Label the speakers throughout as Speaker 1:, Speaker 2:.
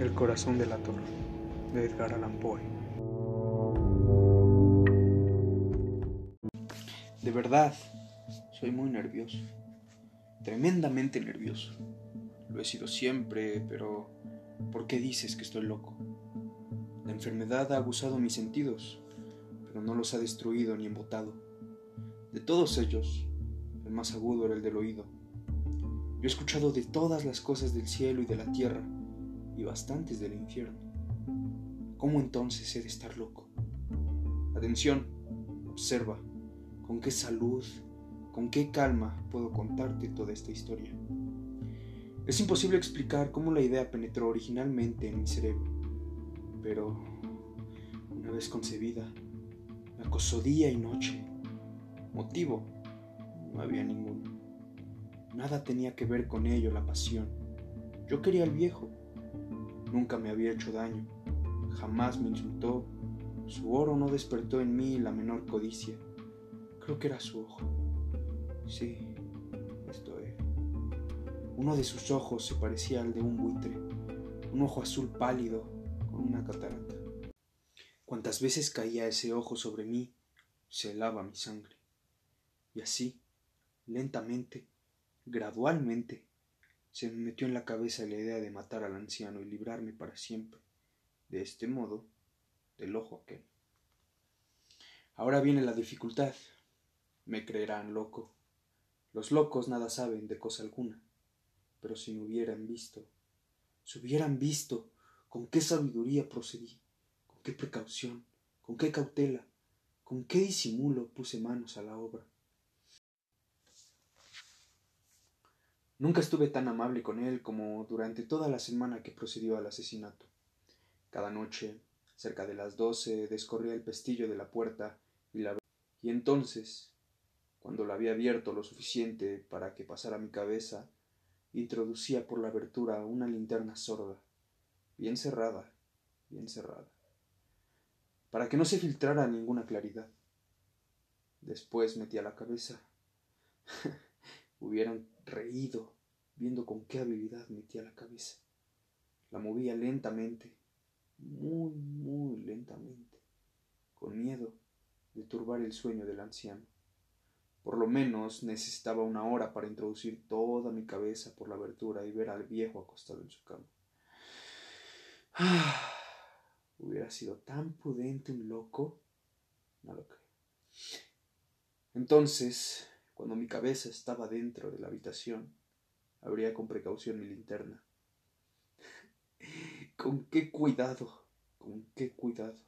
Speaker 1: El corazón del ator, de Edgar Allan Poe.
Speaker 2: De verdad, soy muy nervioso. Tremendamente nervioso. Lo he sido siempre, pero ¿por qué dices que estoy loco? La enfermedad ha abusado mis sentidos, pero no los ha destruido ni embotado. De todos ellos, el más agudo era el del oído. Yo he escuchado de todas las cosas del cielo y de la tierra, y bastantes del infierno. ¿Cómo entonces he de estar loco? Atención, observa, con qué salud, con qué calma puedo contarte toda esta historia. Es imposible explicar cómo la idea penetró originalmente en mi cerebro, pero una vez concebida, me acosó día y noche. Motivo, no había ninguno. Nada tenía que ver con ello la pasión. Yo quería al viejo, Nunca me había hecho daño, jamás me insultó, su oro no despertó en mí la menor codicia. Creo que era su ojo. Sí, esto es. Uno de sus ojos se parecía al de un buitre, un ojo azul pálido con una catarata. Cuantas veces caía ese ojo sobre mí, se helaba mi sangre. Y así, lentamente, gradualmente, se me metió en la cabeza la idea de matar al anciano y librarme para siempre, de este modo, del ojo aquel. Ahora viene la dificultad. Me creerán loco. Los locos nada saben de cosa alguna. Pero si me hubieran visto, si hubieran visto con qué sabiduría procedí, con qué precaución, con qué cautela, con qué disimulo puse manos a la obra. Nunca estuve tan amable con él como durante toda la semana que procedió al asesinato. Cada noche, cerca de las doce, descorría el pestillo de la puerta y la y entonces, cuando la había abierto lo suficiente para que pasara mi cabeza, introducía por la abertura una linterna sorda, bien cerrada, bien cerrada, para que no se filtrara ninguna claridad. Después metía la cabeza. Hubieran reído, viendo con qué habilidad metía la cabeza. La movía lentamente, muy, muy lentamente, con miedo de turbar el sueño del anciano. Por lo menos necesitaba una hora para introducir toda mi cabeza por la abertura y ver al viejo acostado en su cama. Ah, hubiera sido tan prudente un loco. No lo creo. Entonces cuando mi cabeza estaba dentro de la habitación, abría con precaución mi linterna. con qué cuidado, con qué cuidado.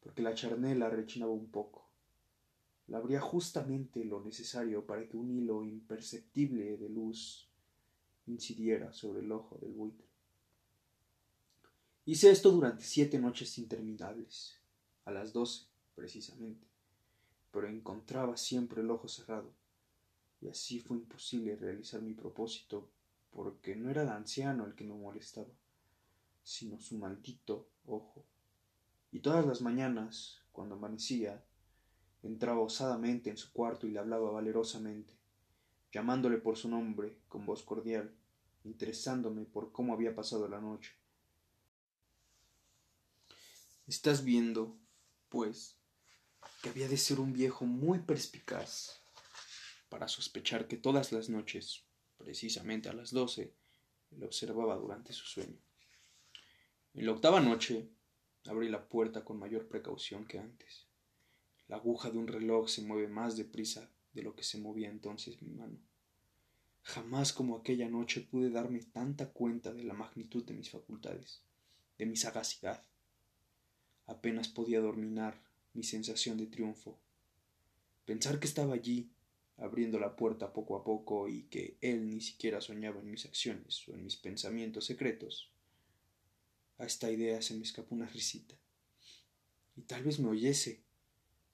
Speaker 2: Porque la charnela rechinaba un poco. La abría justamente lo necesario para que un hilo imperceptible de luz incidiera sobre el ojo del buitre. Hice esto durante siete noches interminables, a las doce, precisamente pero encontraba siempre el ojo cerrado, y así fue imposible realizar mi propósito, porque no era el anciano el que me molestaba, sino su maldito ojo. Y todas las mañanas, cuando amanecía, entraba osadamente en su cuarto y le hablaba valerosamente, llamándole por su nombre con voz cordial, interesándome por cómo había pasado la noche. Estás viendo, pues, que había de ser un viejo muy perspicaz para sospechar que todas las noches, precisamente a las doce, le observaba durante su sueño. En la octava noche abrí la puerta con mayor precaución que antes. La aguja de un reloj se mueve más deprisa de lo que se movía entonces mi mano. Jamás como aquella noche pude darme tanta cuenta de la magnitud de mis facultades, de mi sagacidad. Apenas podía dominar mi sensación de triunfo. Pensar que estaba allí, abriendo la puerta poco a poco y que él ni siquiera soñaba en mis acciones o en mis pensamientos secretos. A esta idea se me escapó una risita. Y tal vez me oyese,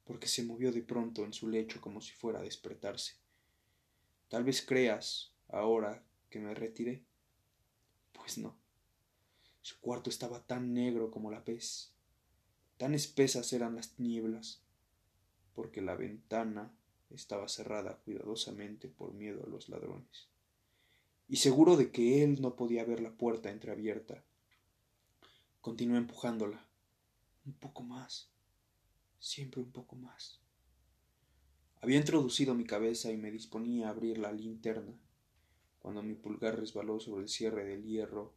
Speaker 2: porque se movió de pronto en su lecho como si fuera a despertarse. Tal vez creas, ahora que me retiré. Pues no. Su cuarto estaba tan negro como la pez. Tan espesas eran las nieblas, porque la ventana estaba cerrada cuidadosamente por miedo a los ladrones. Y seguro de que él no podía ver la puerta entreabierta, Continué empujándola. Un poco más. Siempre un poco más. Había introducido mi cabeza y me disponía a abrir la linterna, cuando mi pulgar resbaló sobre el cierre del hierro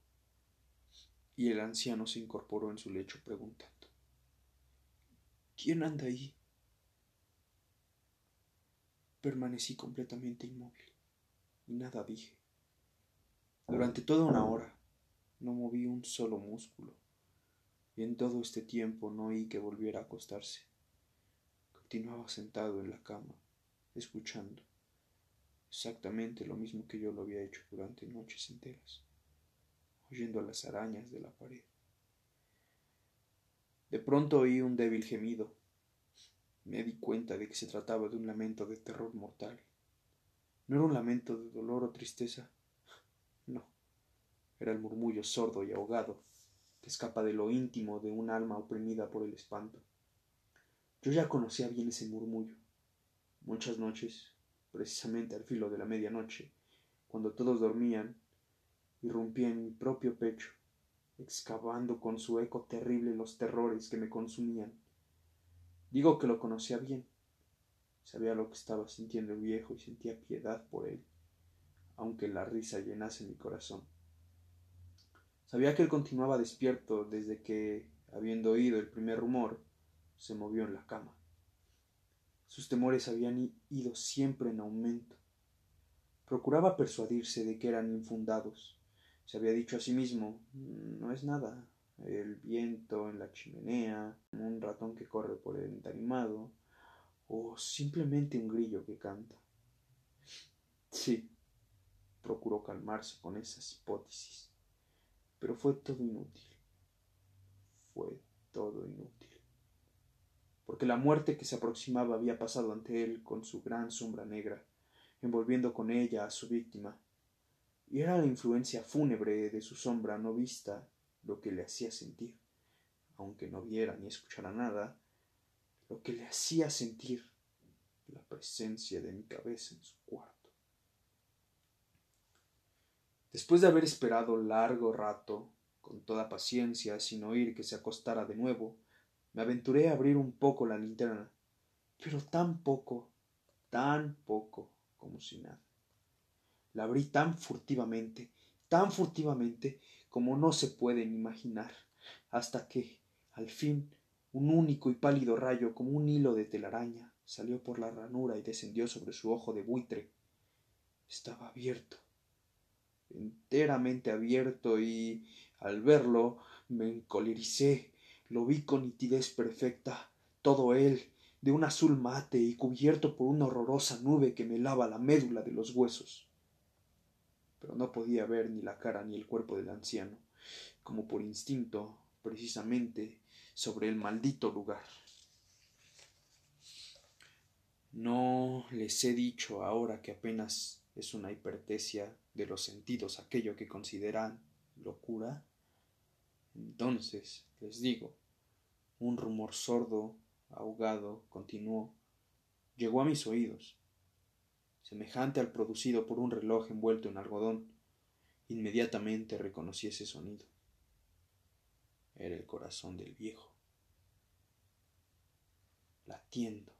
Speaker 2: y el anciano se incorporó en su lecho preguntando ¿Quién anda ahí? Permanecí completamente inmóvil y nada dije. Durante toda una hora no moví un solo músculo y en todo este tiempo no oí que volviera a acostarse. Continuaba sentado en la cama, escuchando exactamente lo mismo que yo lo había hecho durante noches enteras, oyendo las arañas de la pared. De pronto oí un débil gemido. Me di cuenta de que se trataba de un lamento de terror mortal. No era un lamento de dolor o tristeza. No. Era el murmullo sordo y ahogado que escapa de lo íntimo de un alma oprimida por el espanto. Yo ya conocía bien ese murmullo. Muchas noches, precisamente al filo de la medianoche, cuando todos dormían, irrumpía en mi propio pecho, excavando con su eco terrible los terrores que me consumían. Digo que lo conocía bien. Sabía lo que estaba sintiendo el viejo y sentía piedad por él, aunque la risa llenase mi corazón. Sabía que él continuaba despierto desde que, habiendo oído el primer rumor, se movió en la cama. Sus temores habían ido siempre en aumento. Procuraba persuadirse de que eran infundados. Se había dicho a sí mismo no es nada. El viento en la chimenea, un ratón que corre por el entarimado, o simplemente un grillo que canta. Sí, procuró calmarse con esas hipótesis, pero fue todo inútil. Fue todo inútil porque la muerte que se aproximaba había pasado ante él con su gran sombra negra, envolviendo con ella a su víctima, y era la influencia fúnebre de su sombra no vista lo que le hacía sentir, aunque no viera ni escuchara nada, lo que le hacía sentir la presencia de mi cabeza en su cuarto. Después de haber esperado largo rato, con toda paciencia, sin oír que se acostara de nuevo, me aventuré a abrir un poco la linterna, pero tan poco, tan poco como si nada. La abrí tan furtivamente, tan furtivamente como no se pueden imaginar, hasta que, al fin, un único y pálido rayo como un hilo de telaraña salió por la ranura y descendió sobre su ojo de buitre. Estaba abierto, enteramente abierto, y al verlo me encolericé lo vi con nitidez perfecta, todo él, de un azul mate y cubierto por una horrorosa nube que me lava la médula de los huesos. Pero no podía ver ni la cara ni el cuerpo del anciano, como por instinto, precisamente, sobre el maldito lugar. No les he dicho ahora que apenas es una hipertesia de los sentidos aquello que consideran locura. Entonces, les digo, un rumor sordo, ahogado, continuó, llegó a mis oídos, semejante al producido por un reloj envuelto en algodón. Inmediatamente reconocí ese sonido. Era el corazón del viejo. Latiendo.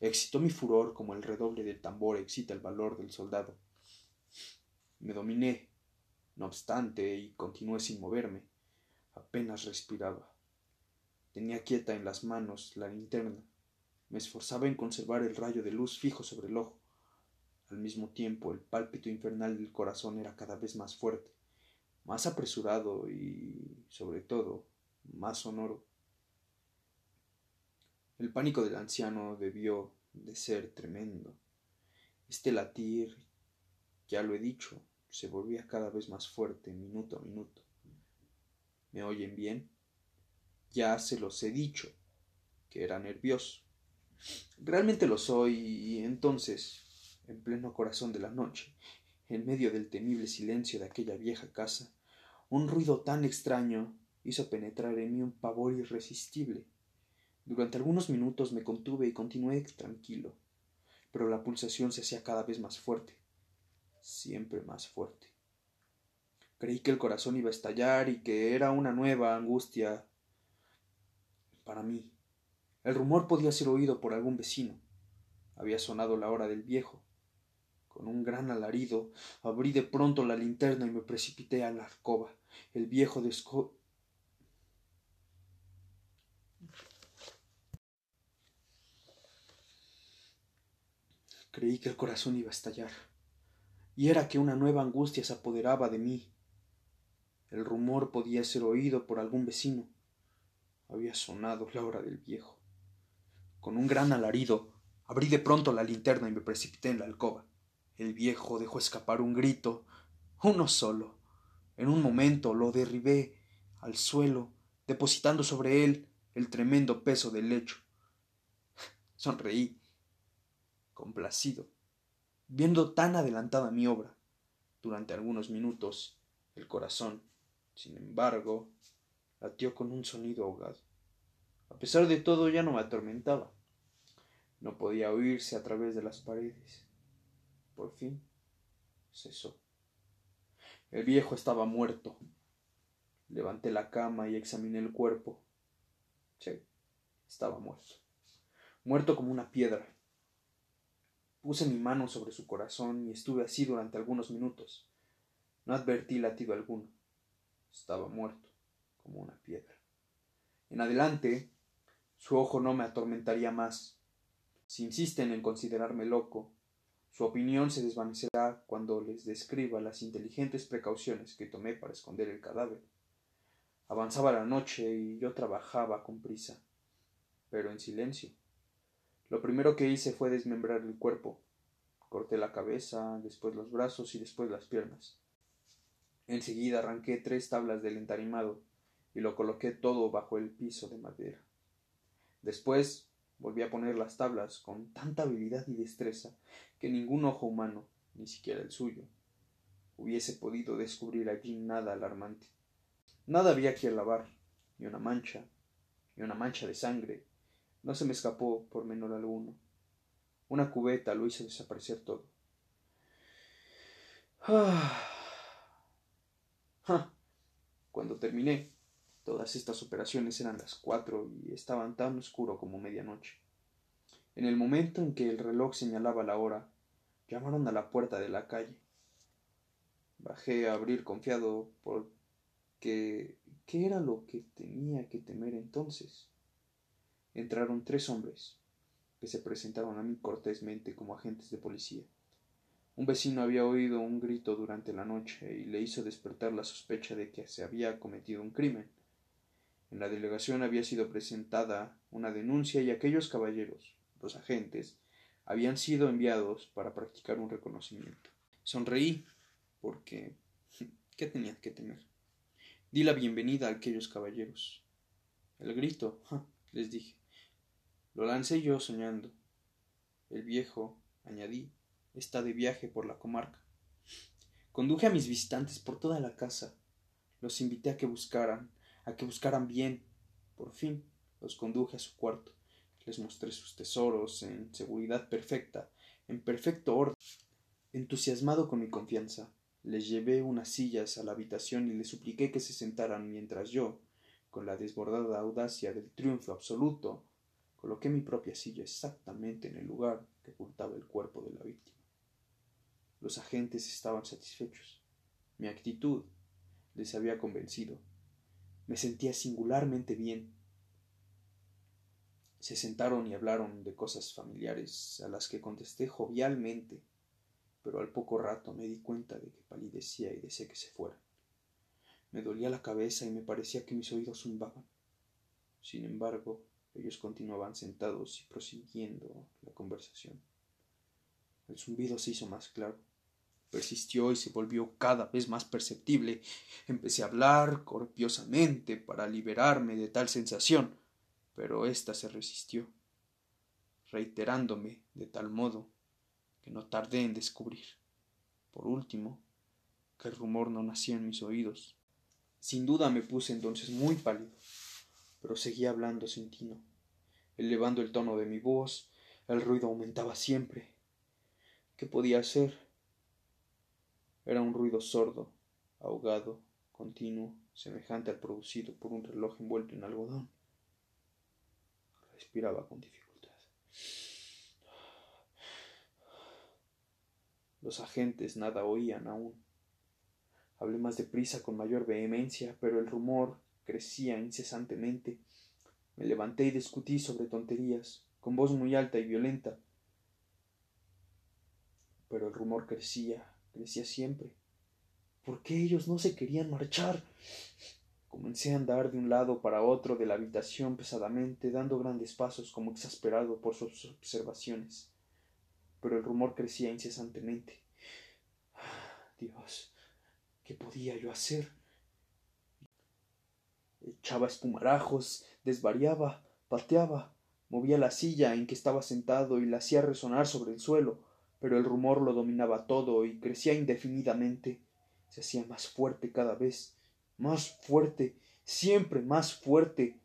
Speaker 2: Excitó mi furor como el redoble del tambor excita el valor del soldado. Me dominé, no obstante, y continué sin moverme. Apenas respiraba. Tenía quieta en las manos la linterna. Me esforzaba en conservar el rayo de luz fijo sobre el ojo. Al mismo tiempo, el pálpito infernal del corazón era cada vez más fuerte, más apresurado y, sobre todo, más sonoro. El pánico del anciano debió de ser tremendo. Este latir, ya lo he dicho, se volvía cada vez más fuerte minuto a minuto. ¿Me oyen bien? Ya se los he dicho, que era nervioso. Realmente lo soy y entonces, en pleno corazón de la noche, en medio del temible silencio de aquella vieja casa, un ruido tan extraño hizo penetrar en mí un pavor irresistible. Durante algunos minutos me contuve y continué tranquilo, pero la pulsación se hacía cada vez más fuerte, siempre más fuerte. Creí que el corazón iba a estallar y que era una nueva angustia para mí. El rumor podía ser oído por algún vecino. Había sonado la hora del viejo. Con un gran alarido abrí de pronto la linterna y me precipité a la alcoba. El viejo desco Creí que el corazón iba a estallar, y era que una nueva angustia se apoderaba de mí. El rumor podía ser oído por algún vecino. Había sonado la hora del viejo. Con un gran alarido, abrí de pronto la linterna y me precipité en la alcoba. El viejo dejó escapar un grito, uno solo. En un momento lo derribé al suelo, depositando sobre él el tremendo peso del lecho. Sonreí complacido, viendo tan adelantada mi obra. Durante algunos minutos el corazón, sin embargo, latió con un sonido ahogado. A pesar de todo ya no me atormentaba. No podía oírse a través de las paredes. Por fin cesó. El viejo estaba muerto. Levanté la cama y examiné el cuerpo. Sí, estaba muerto. Muerto como una piedra. Puse mi mano sobre su corazón y estuve así durante algunos minutos. No advertí latido alguno. Estaba muerto, como una piedra. En adelante, su ojo no me atormentaría más. Si insisten en considerarme loco, su opinión se desvanecerá cuando les describa las inteligentes precauciones que tomé para esconder el cadáver. Avanzaba la noche y yo trabajaba con prisa, pero en silencio. Lo primero que hice fue desmembrar el cuerpo. Corté la cabeza, después los brazos y después las piernas. Enseguida arranqué tres tablas del entarimado y lo coloqué todo bajo el piso de madera. Después volví a poner las tablas con tanta habilidad y destreza que ningún ojo humano, ni siquiera el suyo, hubiese podido descubrir allí nada alarmante. Nada había que lavar, ni una mancha, ni una mancha de sangre, no se me escapó por menor alguno. Una cubeta lo hizo desaparecer todo. Ah. Cuando terminé, todas estas operaciones eran las cuatro y estaban tan oscuro como medianoche. En el momento en que el reloj señalaba la hora, llamaron a la puerta de la calle. Bajé a abrir confiado porque ¿qué era lo que tenía que temer entonces? entraron tres hombres, que se presentaron a mí cortésmente como agentes de policía. Un vecino había oído un grito durante la noche y le hizo despertar la sospecha de que se había cometido un crimen. En la delegación había sido presentada una denuncia y aquellos caballeros, los agentes, habían sido enviados para practicar un reconocimiento. Sonreí, porque ¿qué tenía que temer? Di la bienvenida a aquellos caballeros. El grito, les dije, lo lancé yo soñando. El viejo, añadí, está de viaje por la comarca. Conduje a mis visitantes por toda la casa. Los invité a que buscaran, a que buscaran bien. Por fin los conduje a su cuarto. Les mostré sus tesoros en seguridad perfecta, en perfecto orden. Entusiasmado con mi confianza, les llevé unas sillas a la habitación y les supliqué que se sentaran mientras yo, con la desbordada audacia del triunfo absoluto, Coloqué mi propia silla exactamente en el lugar que ocultaba el cuerpo de la víctima. Los agentes estaban satisfechos. Mi actitud les había convencido. Me sentía singularmente bien. Se sentaron y hablaron de cosas familiares, a las que contesté jovialmente, pero al poco rato me di cuenta de que palidecía y deseé que se fueran. Me dolía la cabeza y me parecía que mis oídos zumbaban. Sin embargo, ellos continuaban sentados y prosiguiendo la conversación. El zumbido se hizo más claro, persistió y se volvió cada vez más perceptible. Empecé a hablar copiosamente para liberarme de tal sensación, pero ésta se resistió, reiterándome de tal modo que no tardé en descubrir, por último, que el rumor no nacía en mis oídos. Sin duda me puse entonces muy pálido pero seguía hablando sin tino. Elevando el tono de mi voz, el ruido aumentaba siempre. ¿Qué podía hacer? Era un ruido sordo, ahogado, continuo, semejante al producido por un reloj envuelto en algodón. Respiraba con dificultad. Los agentes nada oían aún. Hablé más deprisa, con mayor vehemencia, pero el rumor crecía incesantemente. Me levanté y discutí sobre tonterías, con voz muy alta y violenta. Pero el rumor crecía, crecía siempre. ¿Por qué ellos no se querían marchar? Comencé a andar de un lado para otro de la habitación pesadamente, dando grandes pasos como exasperado por sus observaciones. Pero el rumor crecía incesantemente. Dios, ¿qué podía yo hacer? Echaba espumarajos, desvariaba, pateaba, movía la silla en que estaba sentado y la hacía resonar sobre el suelo, pero el rumor lo dominaba todo y crecía indefinidamente. Se hacía más fuerte cada vez, más fuerte, siempre más fuerte.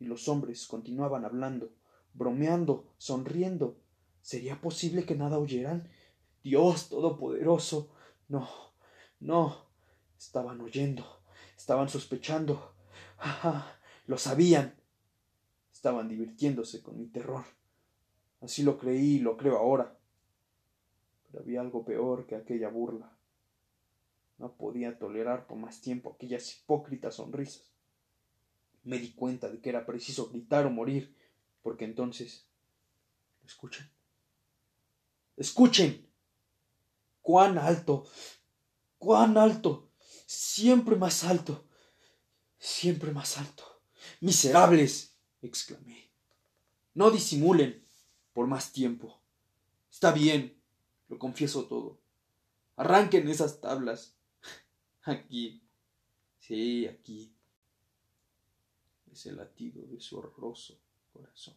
Speaker 2: Y los hombres continuaban hablando, bromeando, sonriendo. ¿Sería posible que nada oyeran? Dios Todopoderoso. No, no. Estaban oyendo, estaban sospechando. ¡Ja, Lo sabían. Estaban divirtiéndose con mi terror. Así lo creí y lo creo ahora. Pero había algo peor que aquella burla. No podía tolerar por más tiempo aquellas hipócritas sonrisas. Me di cuenta de que era preciso gritar o morir, porque entonces... ¿Escuchan? ¡Escuchen! ¡Cuán alto! ¡Cuán alto! Siempre más alto. Siempre más alto. Miserables. exclamé. No disimulen por más tiempo. Está bien, lo confieso todo. Arranquen esas tablas. Aquí. Sí, aquí. Es el latido de su horroroso corazón.